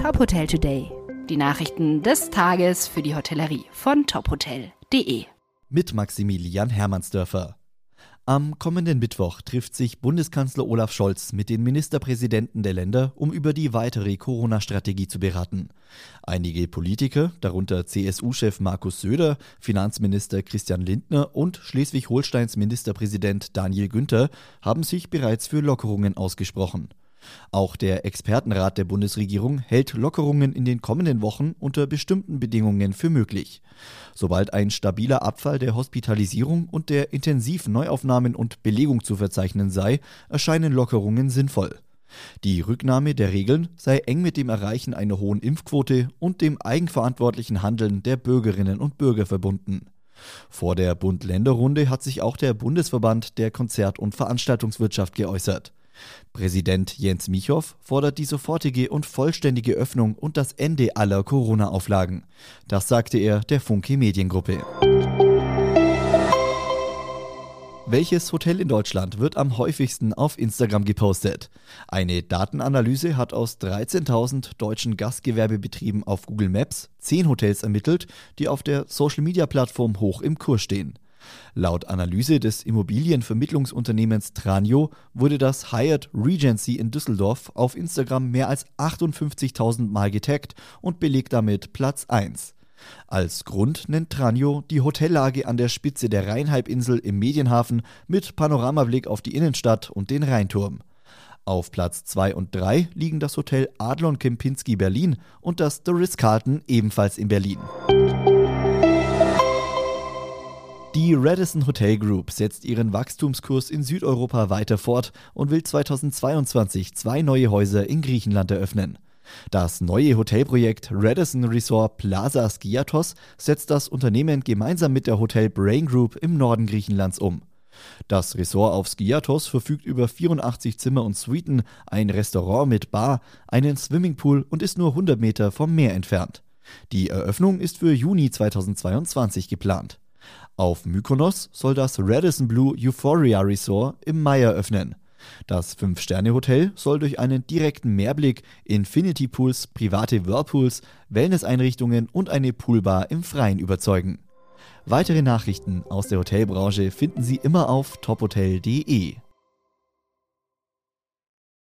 Top Hotel Today. Die Nachrichten des Tages für die Hotellerie von tophotel.de. Mit Maximilian Hermannsdörfer. Am kommenden Mittwoch trifft sich Bundeskanzler Olaf Scholz mit den Ministerpräsidenten der Länder, um über die weitere Corona-Strategie zu beraten. Einige Politiker, darunter CSU-Chef Markus Söder, Finanzminister Christian Lindner und Schleswig-Holsteins Ministerpräsident Daniel Günther, haben sich bereits für Lockerungen ausgesprochen. Auch der Expertenrat der Bundesregierung hält Lockerungen in den kommenden Wochen unter bestimmten Bedingungen für möglich. Sobald ein stabiler Abfall der Hospitalisierung und der Intensivneuaufnahmen und Belegung zu verzeichnen sei, erscheinen Lockerungen sinnvoll. Die Rücknahme der Regeln sei eng mit dem Erreichen einer hohen Impfquote und dem eigenverantwortlichen Handeln der Bürgerinnen und Bürger verbunden. Vor der Bund-Länder-Runde hat sich auch der Bundesverband der Konzert- und Veranstaltungswirtschaft geäußert. Präsident Jens Michow fordert die sofortige und vollständige Öffnung und das Ende aller Corona-Auflagen. Das sagte er der Funke Mediengruppe. Welches Hotel in Deutschland wird am häufigsten auf Instagram gepostet? Eine Datenanalyse hat aus 13.000 deutschen Gastgewerbebetrieben auf Google Maps 10 Hotels ermittelt, die auf der Social-Media-Plattform hoch im Kurs stehen. Laut Analyse des Immobilienvermittlungsunternehmens Tranio wurde das Hyatt Regency in Düsseldorf auf Instagram mehr als 58.000 Mal getaggt und belegt damit Platz 1. Als Grund nennt Tranio die Hotellage an der Spitze der Rheinhalbinsel im Medienhafen mit Panoramablick auf die Innenstadt und den Rheinturm. Auf Platz 2 und 3 liegen das Hotel Adlon Kempinski Berlin und das The Ritz-Carlton ebenfalls in Berlin. Die Radisson Hotel Group setzt ihren Wachstumskurs in Südeuropa weiter fort und will 2022 zwei neue Häuser in Griechenland eröffnen. Das neue Hotelprojekt Radisson Resort Plaza Skiathos setzt das Unternehmen gemeinsam mit der Hotel Brain Group im Norden Griechenlands um. Das Resort auf Skiathos verfügt über 84 Zimmer und Suiten, ein Restaurant mit Bar, einen Swimmingpool und ist nur 100 Meter vom Meer entfernt. Die Eröffnung ist für Juni 2022 geplant. Auf Mykonos soll das Radisson Blue Euphoria Resort im Mai eröffnen. Das Fünf-Sterne-Hotel soll durch einen direkten Mehrblick, Infinity Pools, private Whirlpools, Wellnesseinrichtungen und eine Poolbar im Freien überzeugen. Weitere Nachrichten aus der Hotelbranche finden Sie immer auf tophotel.de.